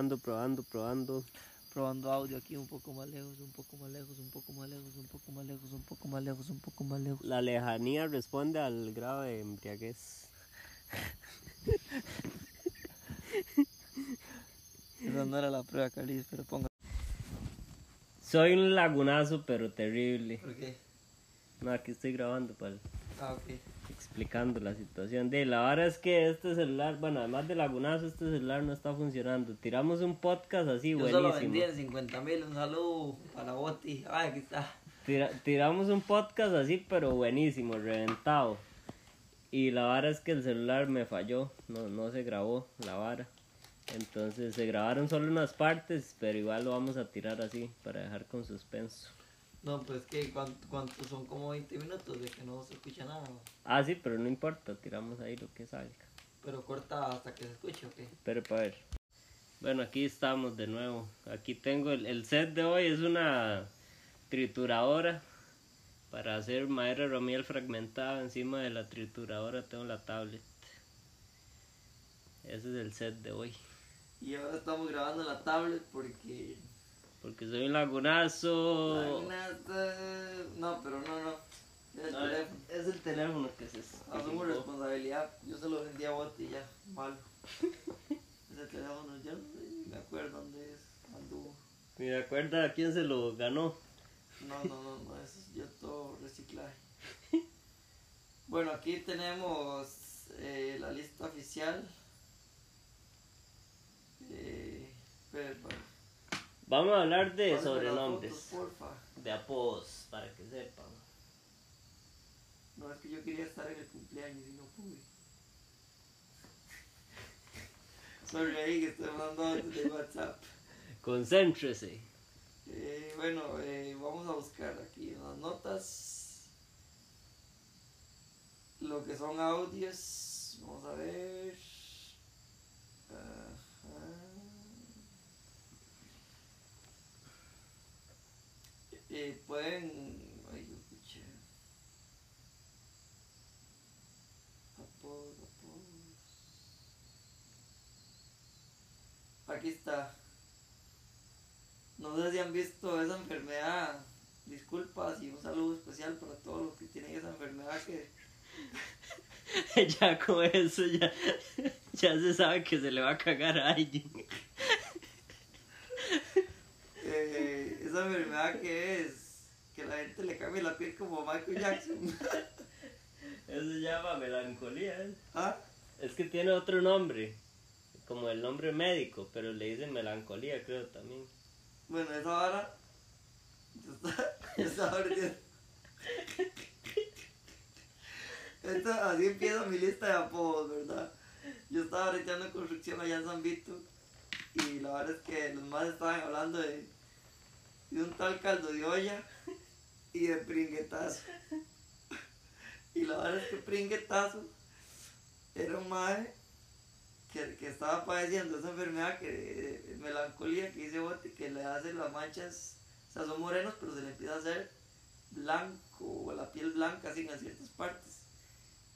Probando, probando, probando. Probando audio aquí un poco más lejos, un poco más lejos, un poco más lejos, un poco más lejos, un poco más lejos, un poco más lejos. La lejanía responde al grado de embriaguez. Esa no era la prueba, Carlitos, pero ponga. Soy un lagunazo, pero terrible. ¿Por qué? No, aquí estoy grabando, pal. Ah, ok. Explicando la situación. De la verdad es que este celular, bueno, además de lagunazo, este celular no está funcionando. Tiramos un podcast así, Yo solo buenísimo. vendí en 50 mil. Un saludo para Boti. Ay, aquí está. Tira- tiramos un podcast así, pero buenísimo, reventado. Y la vara es que el celular me falló, no, no se grabó la vara. Entonces se grabaron solo unas partes, pero igual lo vamos a tirar así para dejar con suspenso. No, pues que cuántos son como 20 minutos de que no se escucha nada. Ah, sí, pero no importa, tiramos ahí lo que salga. Pero corta hasta que se escuche, ok. Pero para ver. Bueno, aquí estamos de nuevo. Aquí tengo el, el set de hoy, es una trituradora para hacer madera romiel fragmentada. Encima de la trituradora tengo la tablet. Ese es el set de hoy. Y ahora estamos grabando la tablet porque. Porque soy un lagunazo. No, pero no, no. Es el No, teléfono. es el teléfono que se Asumo responsabilidad. Yo se lo vendí a Boti y ya. Malo. Ese teléfono, yo no sé, me acuerdo dónde es. Anduvo. Me acuerda a quién se lo ganó. No, no, no, no, eso es yo todo reciclaje. Bueno, aquí tenemos eh, la lista oficial. Eh, pero, bueno, Vamos a hablar de sobrenombres, fotos, de apodos, para que sepan. No, es que yo quería estar en el cumpleaños y no pude. Sorry ahí que estoy mandando antes de WhatsApp. Concéntrese. Eh, bueno, eh, vamos a buscar aquí en las notas lo que son audios. Vamos a ver. Ajá. Eh, pueden. Ay, yo escuché. Apodos, apodos. Aquí está. No sé si han visto esa enfermedad. Disculpas y un saludo especial para todos los que tienen esa enfermedad que ya con eso ya, ya se sabe que se le va a cagar a alguien. eh, esa enfermedad que es que la gente le cambia la piel como Michael Jackson. Eso se llama melancolía. ¿eh? ¿Ah? Es que tiene otro nombre, como el nombre médico, pero le dicen melancolía, creo también. Bueno, esa vara. Yo estaba, yo estaba ahorita- Esto, así empieza mi lista de apodos, ¿verdad? Yo estaba en construcción allá en San Vito y la verdad es que los más estaban hablando de, de un tal caldo de olla y de pringuetazo. Y la verdad es que pringuetazo era un madre que, que estaba padeciendo esa enfermedad que eh, melancolía que dice Bote que le hace las manchas, o sea, son morenos, pero se le empieza a hacer blanco o la piel blanca así en ciertas partes.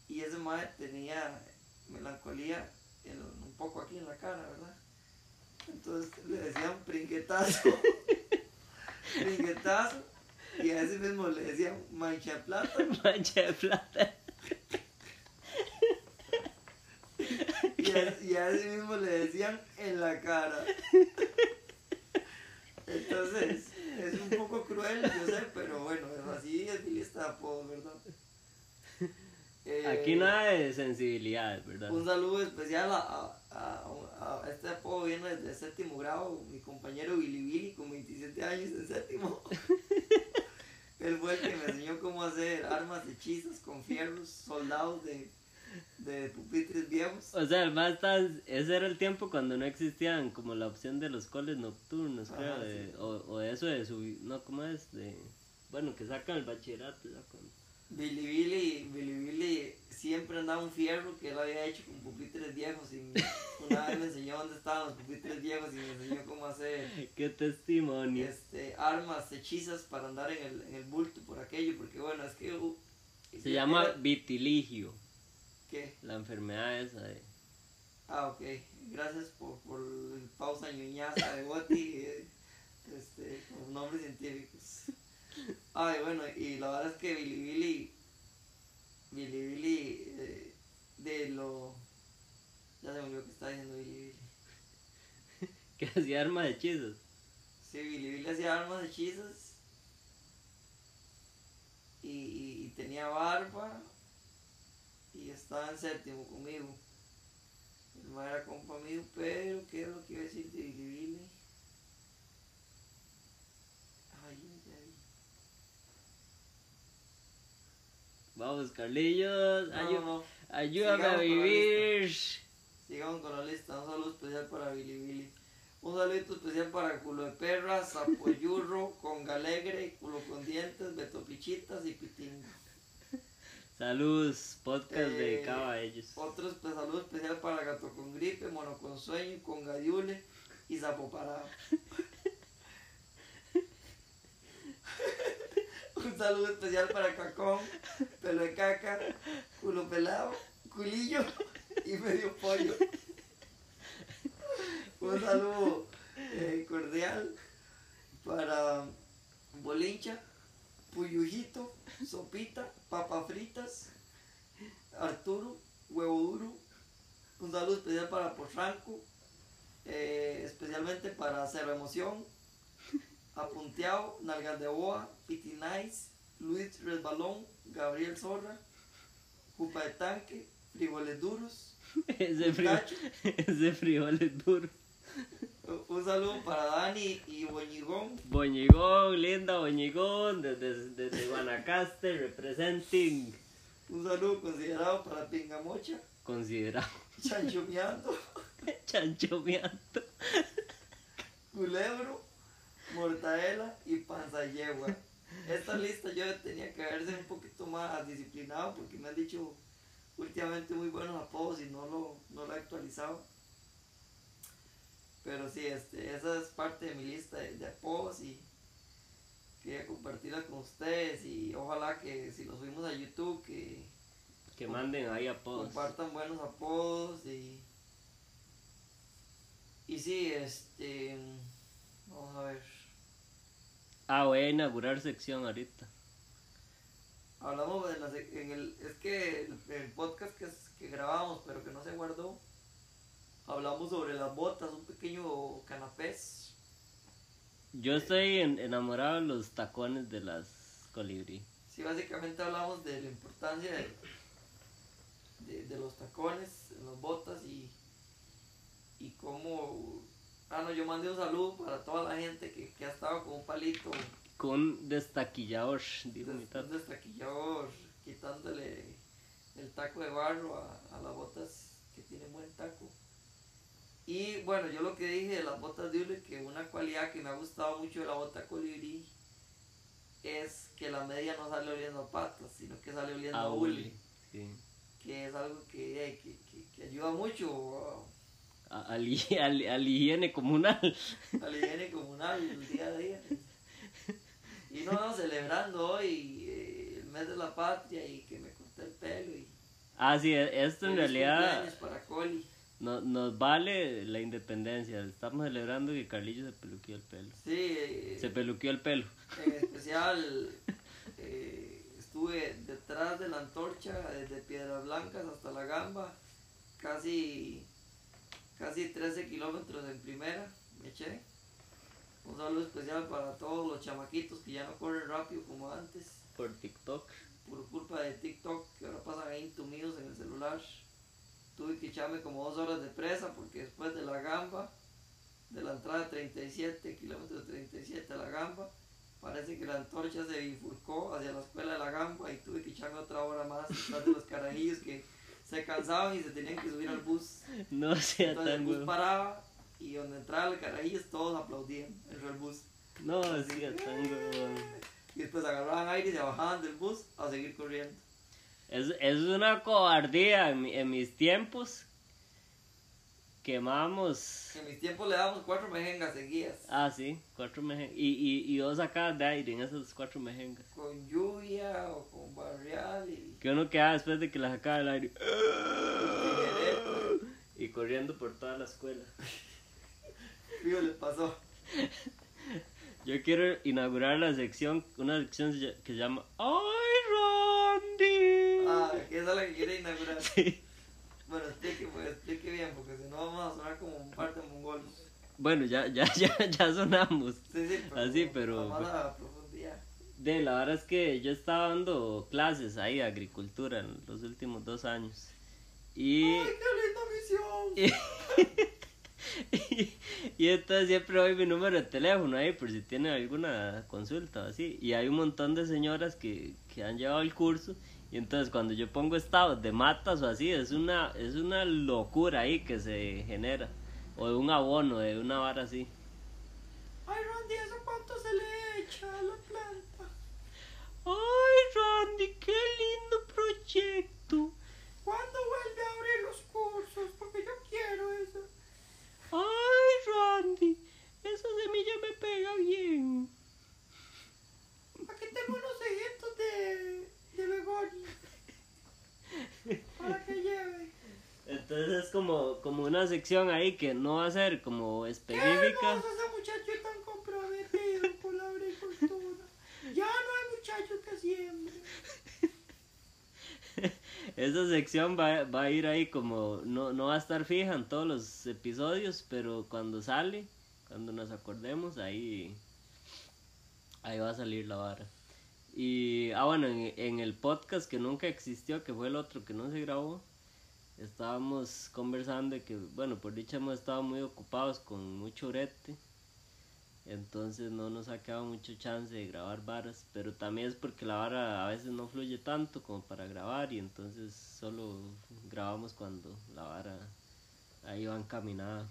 Y ese madre tenía melancolía en- un poco aquí en la cara, ¿verdad? Entonces le decían pringuetazo, pringuetazo, y a ese mismo le decían mancha de plata. Mancha de plata. Y a, y a ese mismo le decían en la cara. Entonces, es un poco cruel, yo sé, pero bueno, así es mi lista de apodos, ¿verdad? Eh, Aquí nada de sensibilidad, ¿verdad? Un saludo especial a, a, a- a- este apodo viene desde séptimo grado, mi compañero Billy Billy con 27 años en séptimo. Él fue el que me enseñó cómo hacer armas hechizas con fierros, soldados de, de pupitres viejos. O sea, además ese era el tiempo cuando no existían como la opción de los coles nocturnos, Ajá, creo, de- sí. o, o eso de subir, no, ¿cómo es? De, bueno, que sacan el bachillerato ya con... Billy Billy, Billy Billy siempre andaba un fierro que él había hecho con pupitres viejos y una vez me enseñó dónde estaban los pupitres viejos y me enseñó cómo hacer ¡Qué testimonio! este, armas hechizas para andar en el, en el bulto por aquello, porque bueno, es que... uh, Se llama vitiligio, ¿Qué? la enfermedad esa de... Ah, ok. Gracias por, por el pausa ñoñaza de Boti, eh, este, con nombres científicos. Ay, bueno, y la verdad es que Billy Billy, Billy Billy, eh, de lo... Ya se me olvidó que está diciendo Billy Billy. Que hacía arma de hechizos. Sí, Billy Billy hacía armas hechizas. Y, y, y tenía barba. Y estaba en séptimo conmigo. El era compa mío, pero ¿qué es lo que iba a decir de Billy Billy? Ay, ay, ay. Vamos, Carlillos. No, ayu- no, Ayúdame Sigamos a vivir. Sigamos con la lista. Un saludo especial para Billy Billy. Un saludito especial para Culo de Perra, Zapoyurro, Conga Alegre, Culo con Dientes, Beto Pichitas y Pitingo. Salud, podcast Eh, dedicado a ellos. Otro espe- saludo especial para Gato con Gripe, Mono con Sueño, con Gadiule y Sapo Un saludo especial para Cacón, Pelo de Caca, Culo Pelado, Culillo y Medio Pollo. Un saludo eh, cordial para Bolincha, Puyujito, Sopita, Papa Fritas, Arturo, Huevo Duro. Un saludo especial para Porranco, eh, especialmente para Cero Emoción, Apunteado, Nalgas de Boa, Piti Nice, Luis Resbalón, Gabriel Zorra, Jupa de Tanque, Frijoles Duros, Ese frío, Tacho. ese frijol es duro. Un saludo para Dani y Boñigón. Boñigón, linda Boñigón, desde, desde Guanacaste, representing, Un saludo considerado para Pingamocha, considerado Chanchomeando, chanchomeando. Culebro, Mortadela y Panza Yegua. Esta lista yo tenía que haberse un poquito más disciplinado porque me han dicho últimamente muy buenos apodos y no lo, no lo he actualizado. Pero sí, este, esa es parte de mi lista de, de apodos y quería compartirla con ustedes y ojalá que si lo subimos a YouTube que Que manden ahí apodos. compartan buenos apodos y y sí este vamos a ver Ah, voy a inaugurar sección ahorita. hablamos de la en el es que el, el podcast que, es- que grabamos pero que no se guardó hablamos sobre las botas un pequeño canapés Yo estoy en- enamorado de los tacones de las colibrí. sí básicamente hablamos de la importancia de, de, de los tacones en las botas y y cómo ah no yo mandé un saludo para toda la gente que, que ha estado con un palito Con destaquillador, digo mi Des- tata. un destaquillador quitándole el taco de barro a, a las botas que tienen buen taco. Y bueno, yo lo que dije de las botas de hule, que una cualidad que me ha gustado mucho de la bota colibrí es que la media no sale oliendo a patas, sino que sale oliendo a Ah, hule, hule, sí. que es algo que, eh, que, que- que ayuda mucho A- Al, al, al higiene comunal. a la higiene comunal el día a día. Y no, no, celebrando hoy eh, el mes de la patria y que me corté el pelo y Ah, sí, e- esto en realidad para Coli. no- nos vale la independencia. Estamos celebrando que Carlillo se peluqueó el pelo. Sí, eh, Se peluqueó el pelo. en especial eh, estuve detrás de la antorcha, desde Piedras Blancas hasta La Gamba, casi, casi 13 kilómetros en primera, me eché. Un saludo especial para todos los chamaquitos que ya no corren rápido como antes, Por TikTok. por culpa de TikTok, que ahora pasan ahí entumidos en el celular. Tuve que echarme como dos horas de presa porque después de La Gamba, de la entrada 37, kilómetros 37 a La Gamba, parece que la antorcha se bifurcó hacia la escuela de La Gamba y tuve que echarme otra hora más detrás de los carajillos que se cansaban y se tenían que subir al bus. No sea Entonces el tan bus huevo. paraba y donde entraba el carajillos todos aplaudían del bus. No sea tan huevón. Y después agarraban aire y se bajaban del bus a seguir corriendo. Es, es una cobardía en, en mis tiempos. Quemamos. En mis tiempos le dábamos cuatro mejengas seguidas. Ah, sí, cuatro mejengas. Y, y, y dos sacadas de aire en esas cuatro mejengas. Con lluvia o con barrial y Que uno queda después de que la sacaba del aire. Y, corriendo por toda la escuela. Fijo, le pasó. Yo quiero inaugurar la sección, una sección que se llama ¡Ay, Randy! Ah, esa es la que quiere inaugurar. Sí. Bueno, explique, pues, explique bien, porque si no vamos a sonar como un par de mongolos. Bueno, ya, ya, ya, ya sonamos. Sí, sí, Así, pero- A más a profundidad. De la verdad es que yo estaba dando clases ahí de agricultura en los últimos dos años. Y, ¡Ay, qué linda misión! y, y entonces siempre doy mi número de teléfono ahí por si tienen alguna consulta o así. Y hay un montón de señoras que, que han llevado el curso. Y entonces cuando yo pongo estados de matas o así, es una, es una locura ahí que se genera. O de un abono, de una vara así. Ay, Randy, ¿eso cuánto se le echa a la planta? ¡Ay, Randy, qué lindo proyecto! ¿Cuándo vuelve a abrir los cursos? Porque yo quiero eso. ¡Ay, Randy! Esa semilla me pega bien. Aquí tengo unos cejitos de, de begonia. Para que lleve. Entonces es como, como una sección ahí que no va a ser como ¡Qué específica. ese muchacho tan comprometido con la agricultura! Ya no hay muchachos que siembren. Esa sección va, va a ir ahí como, no, no va a estar fija en todos los episodios, pero cuando sale, cuando nos acordemos, ahí, ahí va a salir la vara. Y, ah, bueno, en, en el podcast que nunca existió, que fue el otro que no se grabó, estábamos conversando que, bueno, por dicha hemos estado muy ocupados con mucho brete. Entonces no nos ha quedado mucho chance de grabar varas, pero también es porque la vara a veces no fluye tanto como para grabar y entonces solo grabamos cuando la vara ahí va encaminada.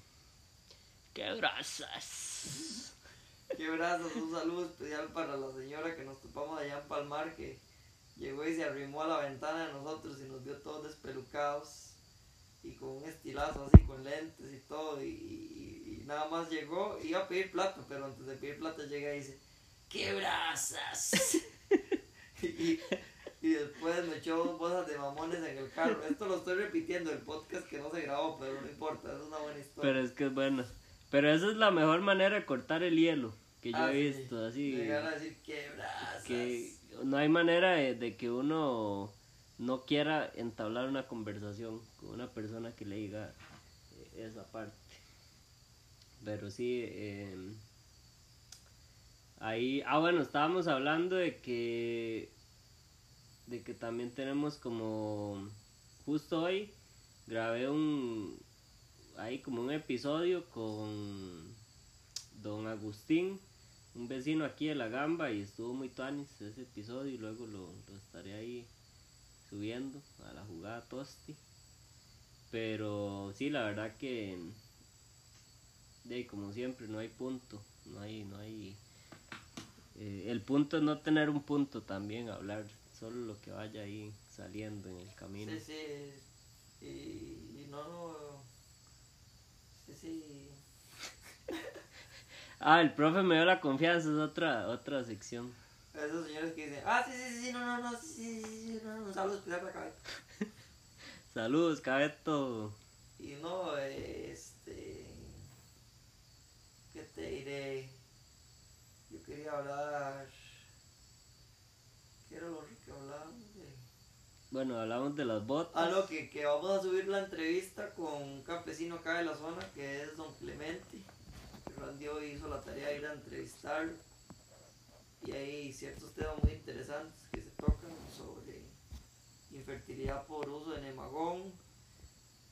¡Qué brasas! Qué brazos, un saludo especial para la señora que nos topamos allá en Palmar que llegó y se arrimó a la ventana de nosotros y nos vio todos despelucados y con un estilazo así con lentes y todo y, y- y nada más llegó, iba a pedir plata, pero antes de pedir plata llega y dice ¡Qué brazas! y, y después me echó dos bolsas de mamones en el carro. Esto lo estoy repitiendo, el podcast que no se grabó, pero no importa, es una buena historia. Pero es que es bueno. Pero esa es la mejor manera de cortar el hielo que yo Ah, he sí. visto, así. Llegar a decir ¡Qué que no hay manera de, de que uno no quiera entablar una conversación con una persona que le diga eh, esa parte. Pero sí, eh, ahí, ah bueno, estábamos hablando de que, de que también tenemos como, justo hoy grabé un, ahí como un episodio con don Agustín, un vecino aquí de La Gamba y estuvo muy tuanis ese episodio y luego lo, lo estaré ahí subiendo a la jugada Tosti. Pero sí, la verdad que de como siempre no hay punto, no hay, no hay eh, el punto es no tener un punto también, hablar solo lo que vaya ahí saliendo en el camino. Sí, sí. Y, y no, no. Sí, sí. Ah, el profe me dio la confianza, es otra, otra sección. Esos señores que dicen, ah, sí, sí, sí, no, no, no, sí, sí, sí, no, no, un saludo especial para Cabeta. Saludos, cabeto. Y no, este. ¿Qué te diré? Yo quería hablar. ¿Qué era lo que hablábamos de? Bueno, hablamos de las botas. Ah, no, que, que vamos a subir la entrevista con un campesino acá de la zona que es don Clemente. Que Randy hoy hizo la tarea de ir a entrevistarlo. Y hay ciertos temas muy interesantes que se tocan sobre infertilidad por uso de nemagón.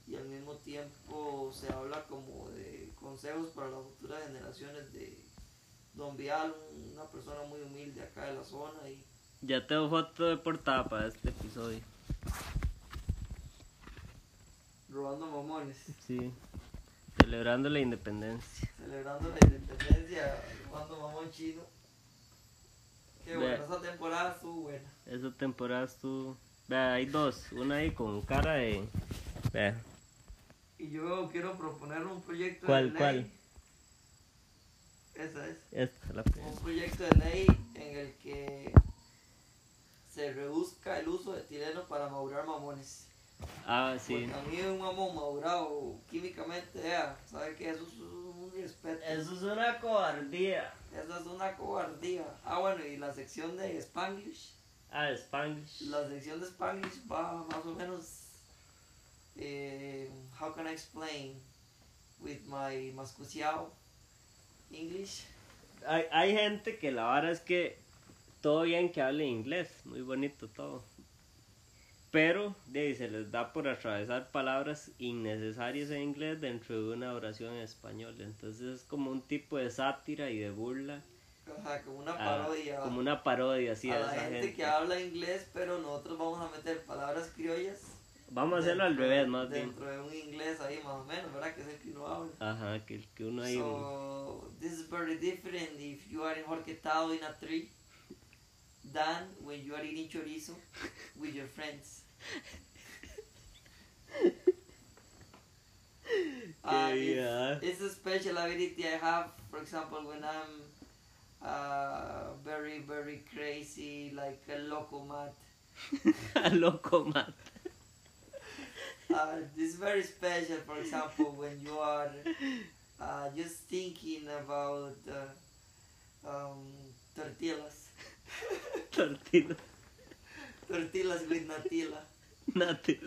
Y al mismo tiempo se habla como de consejos para las futuras generaciones de Don Vial, una persona muy humilde acá de la zona. Y Ya tengo foto de portada para este episodio. robando mamones. Sí. Celebrando la independencia. celebrando la independencia, jugando mamón chino. Qué bueno, esa temporada estuvo buena. Esa temporada estuvo. Vea, hay dos. Una ahí con cara de. Vea. Y yo quiero proponer un proyecto ¿Cuál, de ley. cuál? Esa es. Esta, la Un proyecto de ley en el que se reduzca el uso de etileno para madurar mamones. Ah, sí. Porque a mí un mamón madurado químicamente, ya, ¿sabe que Eso es un respeto. Eso es una cobardía. Eso es una cobardía. Ah, bueno, y la sección de Spanglish. Ah, Spanglish. La sección de Spanglish va más o menos. Eh, how can I explain with my mascuciao English? Hay, hay gente que la vara es que todo bien que hable inglés, muy bonito todo. Pero de, se les da por atravesar palabras innecesarias en inglés dentro de una oración en español. Entonces es como un tipo de sátira y de burla. Ajá, como una a- parodia. como una parodia así a de la esa gente, gente. que habla inglés, pero nosotros vamos a meter palabras criollas. Vamos a hacerlo al dentro- revés, más bien. Dentro de un inglés ahí más o menos, ¿verdad? Que es el que uno habla. Ajá, que, que uno ahí... So this is very different if you are enhorquetado in a tree than when you are eating chorizo with your friends. Uh, yeah. it's, it's a special ability I have, for example, when I'm uh, very, very crazy, like a loco mad. Loco, man. Uh, this is very special, for example, when you are uh, just thinking about uh, um, tortillas. Tortilla. Tortillas with natilla. Nothing.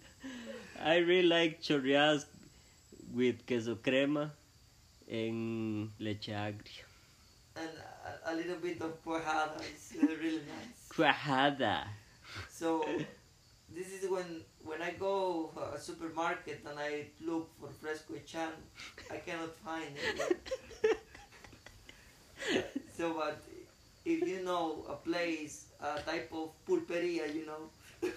I really like chorreadas with queso crema and leche agria. And a, a little bit of cuajada is uh, really nice. Cuajada. So this is when when I go to a supermarket and I look for fresco chan, I cannot find it. so but if you know a place, a type of pulperia, you know,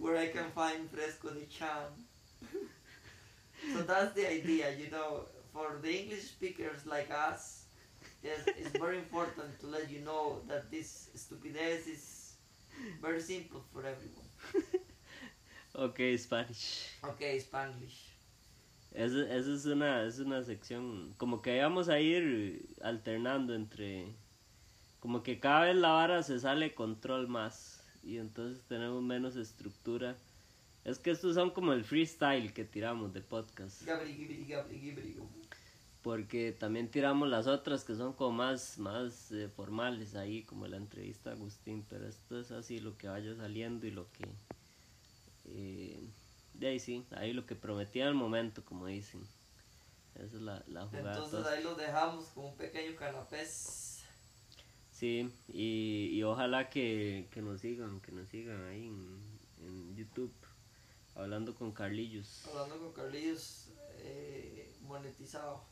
where I can find fresco de chan. so that's the idea, you know, for the English speakers like us, it's, it's very important to let you know that this stupidez is very simple for everyone. Ok, Spanish. Okay, Spanglish. Esa, es, una, es una sección, como que vamos a ir alternando entre, como que cada vez la vara se sale control más y entonces tenemos menos estructura. Es que estos son como el freestyle que tiramos de podcast, porque también tiramos las otras que son como más, más eh, formales ahí, como la entrevista a Agustín, pero esto es así lo que vaya saliendo y lo que... eh, de ahí sí, ahí lo que prometía al momento, como dicen. Esa es la, la jugada. Entonces toda. ahí los dejamos con un pequeño canapés. Sí, y, y ojalá que, que nos sigan, que nos sigan ahí en, en YouTube, hablando con Carlillos. Hablando con Carlillos eh, monetizado.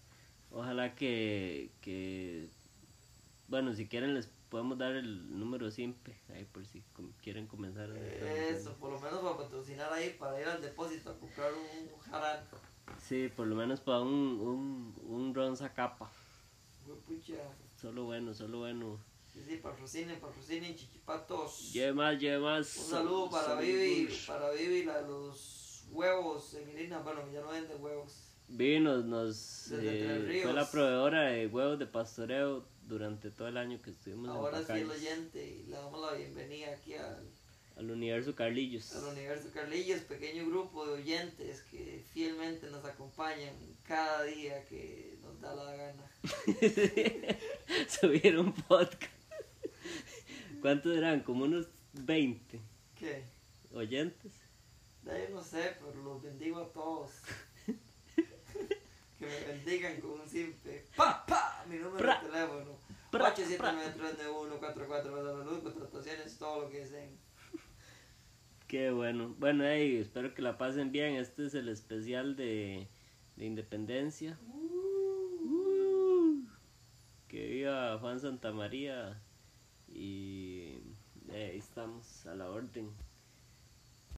Ojalá que, que, bueno, si quieren les podemos dar el número simple, ahí por si quieren comenzar. a Eso, por lo menos para patrocinar ahí, para ir al depósito a comprar un jarán. Sí, por lo menos para un, un, un ron capa. Pucha. Solo bueno, solo bueno. Sí, sí, patrocinen, patrocinen, chichipatos. Lleve más, lleve más. Un saludo para Salud. Vivi, para Vivi, la de los huevos en Irina. Bueno, ya no venden huevos. Vivi nos, nos Desde eh, fue la proveedora de huevos de pastoreo durante todo el año que estuvimos Ahora en sí el oyente y le damos la bienvenida aquí al, al universo Carlillos. al Universo Carlillos, pequeño grupo de oyentes que fielmente nos acompañan cada día que nos da la gana. Subieron un podcast. ¿Cuántos eran? Como unos 20 ¿Qué? oyentes. De ahí no sé, pero los bendigo a todos. Que me bendigan con un simple pa pa mi número de teléfono Pra, 8793144 luz contrataciones todo lo que deseen Qué bueno. Bueno, hey, espero que la pasen bien. Este es el especial de, de Independencia. Uh, que viva Juan Santa María. Y eh, ahí estamos a la orden.